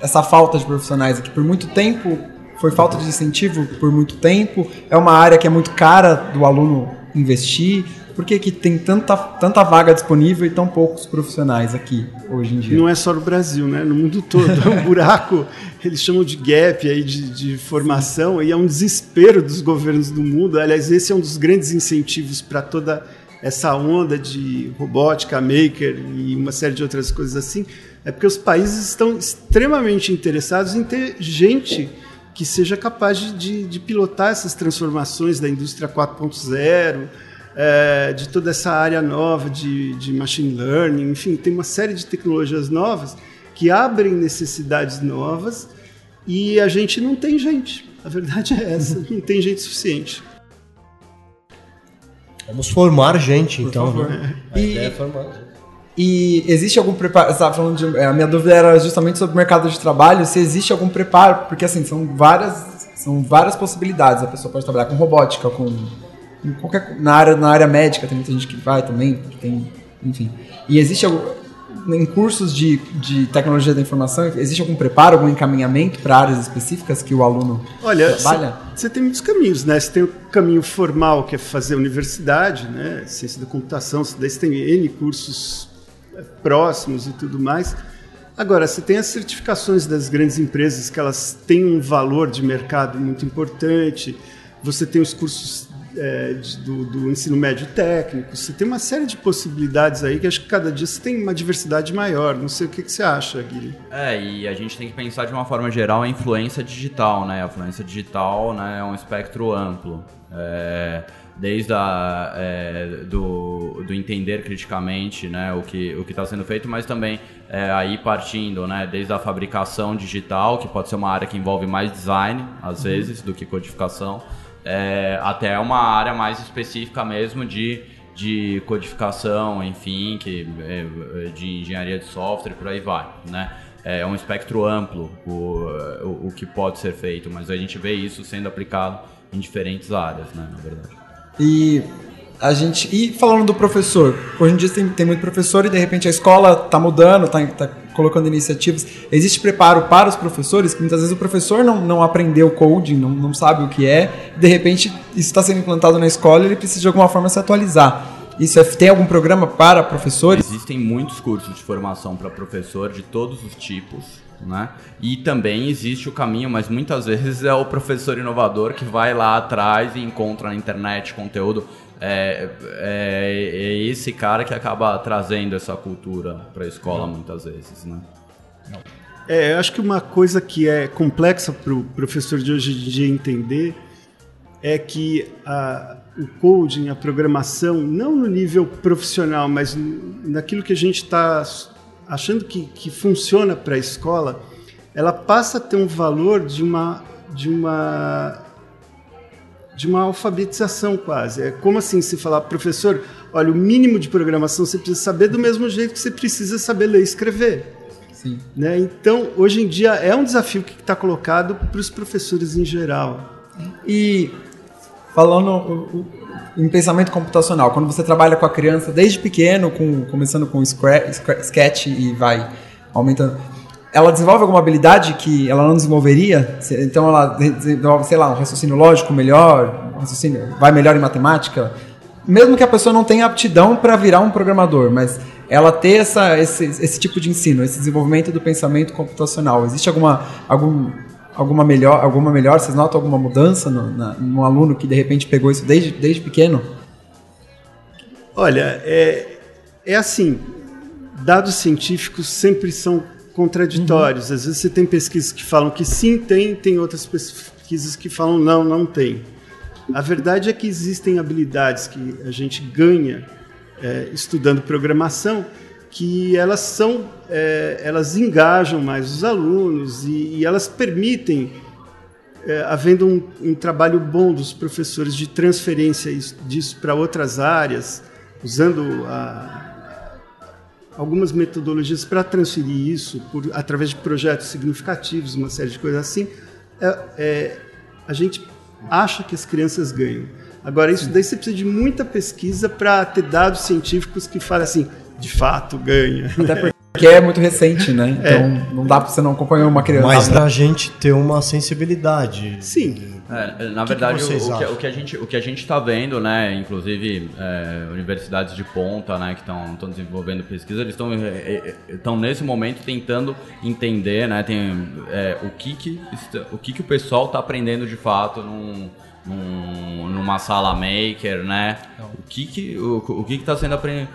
essa falta de profissionais aqui? Por muito tempo foi falta de incentivo por muito tempo. É uma área que é muito cara do aluno investir. Por que, que tem tanta, tanta vaga disponível e tão poucos profissionais aqui hoje em dia? Não é só no Brasil, né? No mundo todo. É um buraco, eles chamam de gap aí de, de formação, e é um desespero dos governos do mundo. Aliás, esse é um dos grandes incentivos para toda essa onda de robótica, maker e uma série de outras coisas assim, é porque os países estão extremamente interessados em ter gente que seja capaz de, de pilotar essas transformações da indústria 4.0, é, de toda essa área nova de, de machine learning, enfim, tem uma série de tecnologias novas que abrem necessidades novas e a gente não tem gente. A verdade é essa, não tem gente suficiente. Vamos formar gente, Por então. Né? A e, ideia é formar gente. E existe algum preparo? Você estava falando de. A minha dúvida era justamente sobre o mercado de trabalho, se existe algum preparo, porque assim, são várias, são várias possibilidades. A pessoa pode trabalhar com robótica, com qualquer, na, área, na área médica tem muita gente que vai também, tem, enfim. E existe algum, em cursos de, de tecnologia da informação, existe algum preparo, algum encaminhamento para áreas específicas que o aluno Olha, trabalha? Você tem muitos caminhos, né? Você tem o caminho formal, que é fazer universidade, né? Ciência da computação, daí você tem N cursos é, próximos e tudo mais. Agora, você tem as certificações das grandes empresas, que elas têm um valor de mercado muito importante. Você tem os cursos é, de, do, do, ensino médio técnico. Você tem uma série de possibilidades aí que acho que cada dia você tem uma diversidade maior. Não sei o que, que você acha, Guilherme. É, e a gente tem que pensar de uma forma geral a influência digital, né? A influência digital né, é um espectro amplo. É, desde a, é, do, do entender criticamente né, o que o está sendo feito, mas também é, aí partindo né, desde a fabricação digital, que pode ser uma área que envolve mais design, às uhum. vezes, do que codificação, é, até uma área mais específica mesmo de, de codificação, enfim, que, é, de engenharia de software, por aí vai, né? É um espectro amplo o, o, o que pode ser feito, mas a gente vê isso sendo aplicado em diferentes áreas, né, na verdade. E a gente. E falando do professor, hoje em dia tem, tem muito professor e de repente a escola está mudando, está tá colocando iniciativas. Existe preparo para os professores, que muitas vezes o professor não, não aprendeu coding, não, não sabe o que é, de repente isso está sendo implantado na escola e ele precisa de alguma forma se atualizar. Isso é, tem algum programa para professores? Existem muitos cursos de formação para professor de todos os tipos. Né? E também existe o caminho, mas muitas vezes é o professor inovador que vai lá atrás e encontra na internet conteúdo. É, é, é esse cara que acaba trazendo essa cultura para a escola muitas vezes. Né? É, eu acho que uma coisa que é complexa para o professor de hoje em dia entender é que a, o coding, a programação, não no nível profissional, mas naquilo que a gente está achando que, que funciona para a escola, ela passa a ter um valor de uma, de uma de uma alfabetização quase. É como assim se falar, professor, olha, o mínimo de programação você precisa saber do mesmo jeito que você precisa saber ler e escrever. Sim. Né? Então, hoje em dia é um desafio que está colocado para os professores em geral. E falando em pensamento computacional, quando você trabalha com a criança desde pequeno, com, começando com Sketch e vai aumentando, ela desenvolve alguma habilidade que ela não desenvolveria? Então ela desenvolve, sei lá, um raciocínio lógico melhor, um raciocínio, vai melhor em matemática? Mesmo que a pessoa não tenha aptidão para virar um programador, mas ela ter essa, esse, esse tipo de ensino, esse desenvolvimento do pensamento computacional, existe alguma, algum alguma melhor, alguma melhor? Vocês notam alguma mudança no, na, no aluno que de repente pegou isso desde, desde pequeno? Olha, é, é assim, dados científicos sempre são contraditórios. Uhum. Às vezes você tem pesquisas que falam que sim, tem, tem outras pesquisas que falam não, não tem. A verdade é que existem habilidades que a gente ganha é, estudando programação que elas são, é, elas engajam mais os alunos e, e elas permitem, é, havendo um, um, trabalho bom dos professores de transferência disso para outras áreas, usando a, algumas metodologias para transferir isso por, através de projetos significativos, uma série de coisas assim, é, é a gente acha que as crianças ganham. Agora, isso daí você precisa de muita pesquisa para ter dados científicos que falem assim, de fato ganha. Até porque é muito recente, né? Então é. não dá para você não acompanhar uma criança. Mas para a gente ter uma sensibilidade. Sim. É, na verdade, que o, o, que, o, que, a gente o que a gente está vendo, né, inclusive é, universidades de ponta, né, que estão desenvolvendo pesquisa, eles estão é, é, nesse momento tentando entender, né, tem é, o que que o que que o pessoal está aprendendo de fato num, num, numa sala maker, né? O que que o, o que está sendo aprendido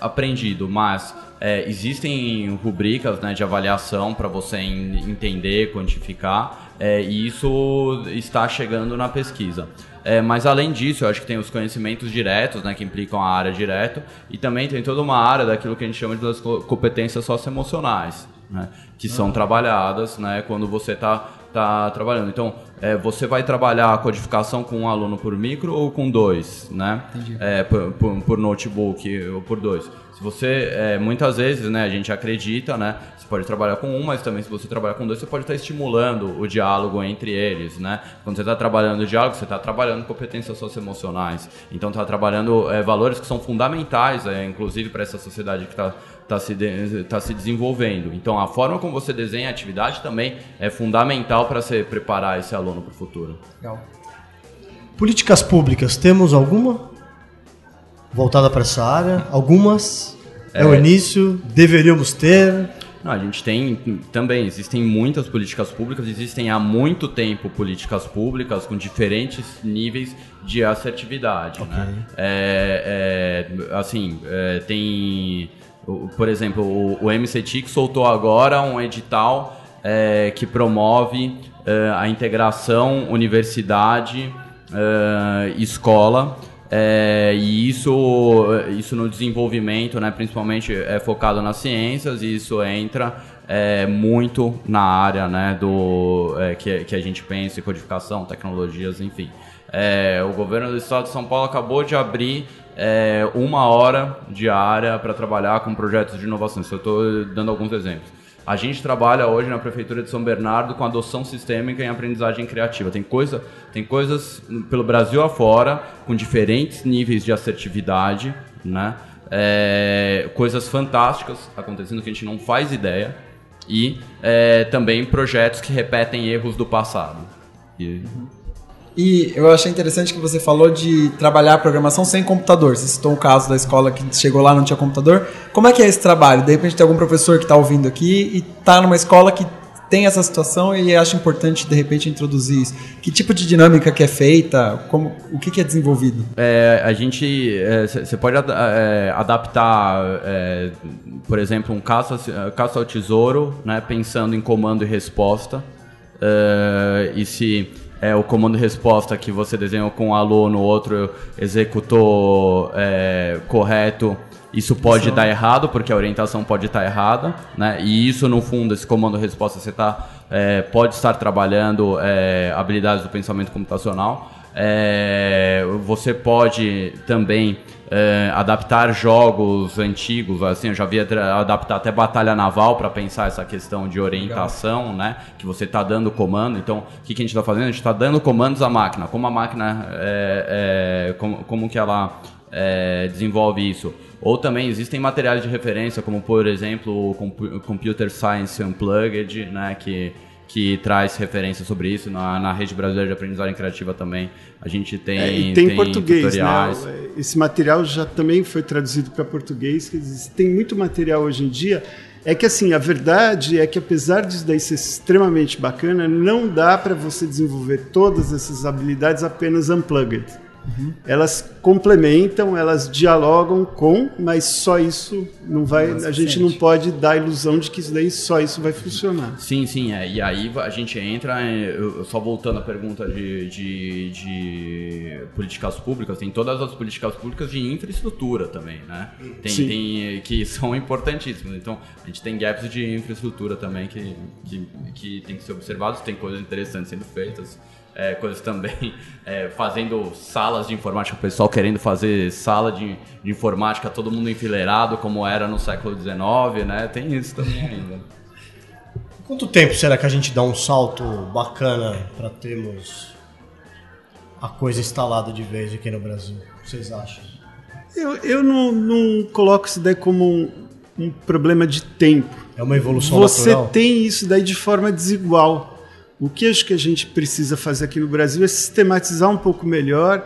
aprendido, mas é, existem rubricas né, de avaliação para você entender, quantificar, é, e isso está chegando na pesquisa. É, mas além disso, eu acho que tem os conhecimentos diretos, né, que implicam a área direto, e também tem toda uma área daquilo que a gente chama de competências socioemocionais, né, que são ah. trabalhadas né, quando você está tá trabalhando. Então, é, você vai trabalhar a codificação com um aluno por micro ou com dois, né? Entendi. É, por, por, por, notebook ou por dois. Você, é, muitas vezes, né, a gente acredita, né? Você pode trabalhar com um, mas também se você trabalhar com dois, você pode estar estimulando o diálogo entre eles, né? Quando você está trabalhando o diálogo, você está trabalhando competências socioemocionais. Então, está trabalhando é, valores que são fundamentais, é, inclusive para essa sociedade que está está se, de, tá se desenvolvendo. Então, a forma como você desenha a atividade também é fundamental para você preparar esse aluno para o futuro. Legal. Políticas públicas, temos alguma voltada para essa área? Algumas? É, é o início? Deveríamos ter? Não, a gente tem também, existem muitas políticas públicas, existem há muito tempo políticas públicas com diferentes níveis de assertividade. Okay. Né? É, é, assim, é, tem por exemplo, o, o MCTIC soltou agora um edital é, que promove é, a integração universidade-escola. É, e isso, isso no desenvolvimento, né, principalmente é focado nas ciências, e isso entra é, muito na área né, do, é, que, que a gente pensa em codificação, tecnologias, enfim. É, o governo do estado de São Paulo acabou de abrir é, uma hora diária para trabalhar com projetos de inovação. Eu estou dando alguns exemplos. A gente trabalha hoje na Prefeitura de São Bernardo com adoção sistêmica em aprendizagem criativa. Tem, coisa, tem coisas pelo Brasil afora, com diferentes níveis de assertividade, né? É, coisas fantásticas acontecendo que a gente não faz ideia e é, também projetos que repetem erros do passado. E... E eu achei interessante que você falou de trabalhar a programação sem computador. Você citou um caso da escola que chegou lá não tinha computador. Como é que é esse trabalho? De repente tem algum professor que está ouvindo aqui e está numa escola que tem essa situação e acha importante de repente introduzir isso. Que tipo de dinâmica que é feita? Como, o que, que é desenvolvido? É, a gente você é, pode ad, é, adaptar, é, por exemplo, um caça, caça ao tesouro, né, pensando em comando e resposta. É, e se é, o comando resposta que você desenhou com um aluno, outro executou é, correto, isso pode dar errado, porque a orientação pode estar errada, né? E isso, no fundo, esse comando resposta, você tá, é, pode estar trabalhando é, habilidades do pensamento computacional. É, você pode também é, adaptar jogos antigos, assim, eu já vi adaptar até batalha naval para pensar essa questão de orientação, Legal. né? Que você está dando comando. Então, o que, que a gente está fazendo? A gente está dando comandos à máquina. Como a máquina, é, é como, como que ela é, desenvolve isso? Ou também existem materiais de referência, como por exemplo o Computer Science Unplugged, né? Que que traz referência sobre isso. Na, na rede brasileira de aprendizagem criativa também a gente tem. É, e tem, tem português, né? tutoriais. né? Esse material já também foi traduzido para português. Quer dizer, tem muito material hoje em dia. É que assim, a verdade é que apesar disso daí ser extremamente bacana, não dá para você desenvolver todas essas habilidades apenas unplugged. Uhum. Elas complementam, elas dialogam com, mas só isso não vai. Não a gente não pode dar a ilusão de que isso daí só isso vai funcionar. Sim, sim, é. E aí a gente entra, eu, só voltando à pergunta de, de, de, políticas públicas, tem todas as políticas públicas de infraestrutura também, né? Tem, tem que são importantíssimas. Então a gente tem gaps de infraestrutura também que, que, que tem que ser observados, tem coisas interessantes sendo feitas é, coisas também, é, fazendo salas de informática, o pessoal querendo fazer sala de, de, informática, todo mundo enfileirado, como era no século XIX, né? Tem isso também ainda. Quanto tempo será que a gente dá um salto bacana para termos a coisa instalada de vez aqui no Brasil? O que vocês acham? Eu, eu não, não coloco isso daí como um, um problema de tempo. É uma evolução Você natural? tem isso daí de forma desigual. O que acho que a gente precisa fazer aqui no Brasil é sistematizar um pouco melhor,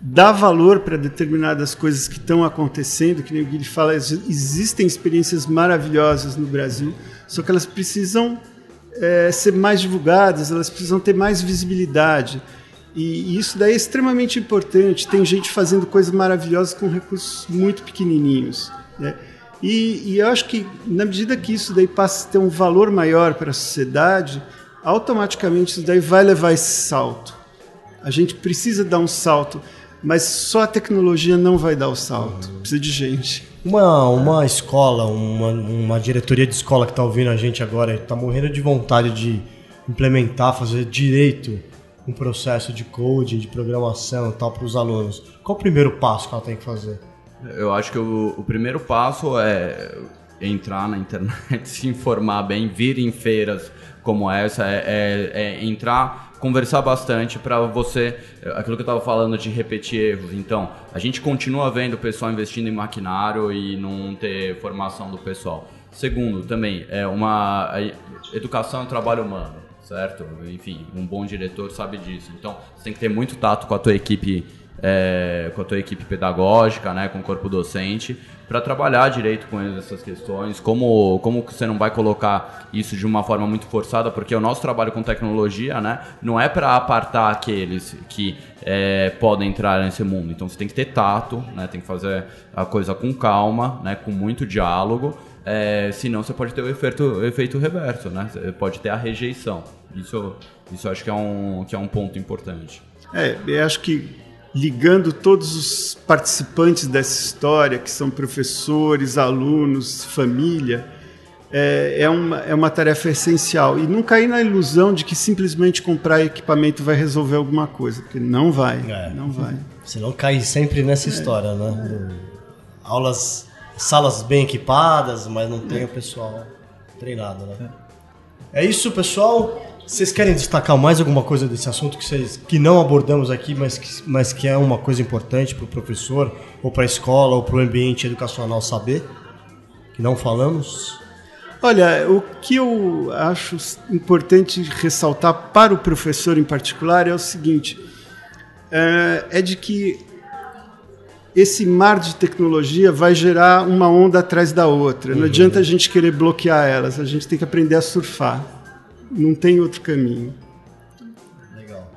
dar valor para determinadas coisas que estão acontecendo, que nem o Guilherme fala, existem experiências maravilhosas no Brasil, só que elas precisam é, ser mais divulgadas, elas precisam ter mais visibilidade. E, isso daí é extremamente importante. Tem gente fazendo coisas maravilhosas com recursos muito pequenininhos. Né? E, e eu acho que, na medida que isso daí passa a ter um valor maior para a sociedade, automaticamente isso daí vai levar esse salto. A gente precisa dar um salto, mas só a tecnologia não vai dar o salto. Uhum. Precisa de gente. Uma, uma escola, uma, uma diretoria de escola que está ouvindo a gente agora, está morrendo de vontade de implementar, fazer direito um processo de coding, de programação e tal para os alunos. Qual o primeiro passo que ela tem que fazer? Eu acho que o, o primeiro passo é entrar na internet, se informar bem, vir em feiras como essa, é, é, é entrar, conversar bastante para você, aquilo que eu estava falando de repetir erros. Então, a gente continua vendo o pessoal investindo em maquinário e não ter formação do pessoal. Segundo, também, é uma educação é trabalho humano, certo? Enfim, um bom diretor sabe disso. Então, você tem que ter muito tato com a tua equipe é, com a tua equipe pedagógica, né, com o corpo docente, para trabalhar direito com essas questões, como, como você não vai colocar isso de uma forma muito forçada, porque o nosso trabalho com tecnologia né, não é para apartar aqueles que é, podem entrar nesse mundo. Então você tem que ter tato, né, tem que fazer a coisa com calma, né, com muito diálogo, é, senão você pode ter o efeito, o efeito reverso, né? Você pode ter a rejeição. Isso, isso acho que é um, que é um ponto importante. É, eu acho que ligando todos os participantes dessa história, que são professores, alunos, família, é, é, uma, é uma tarefa essencial. E não cair na ilusão de que simplesmente comprar equipamento vai resolver alguma coisa, porque não vai. É. Não vai. Você não cai sempre nessa é. história, né? Aulas, salas bem equipadas, mas não tem o pessoal. Treinado, né? É isso, pessoal. Vocês querem destacar mais alguma coisa desse assunto que, vocês, que não abordamos aqui, mas que, mas que é uma coisa importante para o professor, ou para a escola, ou para o ambiente educacional saber? Que não falamos? Olha, o que eu acho importante ressaltar para o professor em particular é o seguinte: é, é de que esse mar de tecnologia vai gerar uma onda atrás da outra. Não uhum. adianta a gente querer bloquear elas, a gente tem que aprender a surfar. Não tem outro caminho. Legal.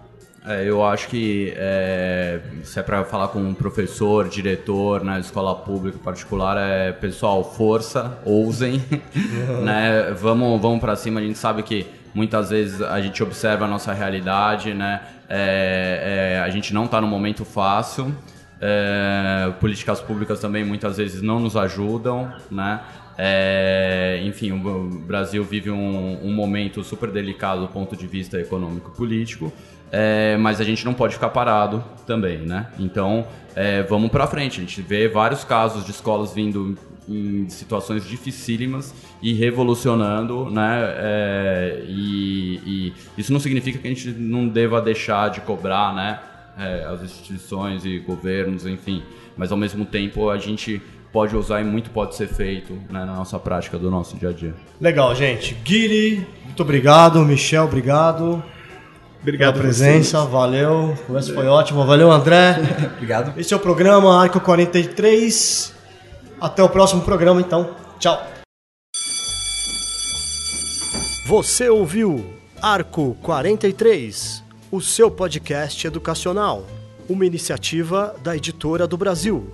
É, eu acho que é, se é para falar com um professor, diretor na né, escola pública particular, é pessoal, força, ousem, né? Vamos, vamos para cima. A gente sabe que muitas vezes a gente observa a nossa realidade, né? É, é, a gente não está no momento fácil. É, políticas públicas também muitas vezes não nos ajudam, né? É, enfim, o Brasil vive um, um, momento super delicado do ponto de vista econômico-político, é, mas a gente não pode ficar parado também, né? Então, é, vamos para frente. A gente vê vários casos de escolas vindo em situações dificílimas e revolucionando, né? É, e, e isso não significa que a gente não deva deixar de cobrar, né? é, as instituições e governos, enfim. Mas ao mesmo tempo a gente pode usar e muito pode ser feito né, na nossa prática do nosso dia a dia. Legal, gente. Guiri, muito obrigado. Michel, obrigado. Obrigado pela presença, vocês. valeu. A conversa foi ótima. Valeu, André. obrigado. Esse é o programa Arco 43. Até o próximo programa, então. Tchau. Você ouviu Arco 43 o seu podcast educacional, uma iniciativa da Editora do Brasil.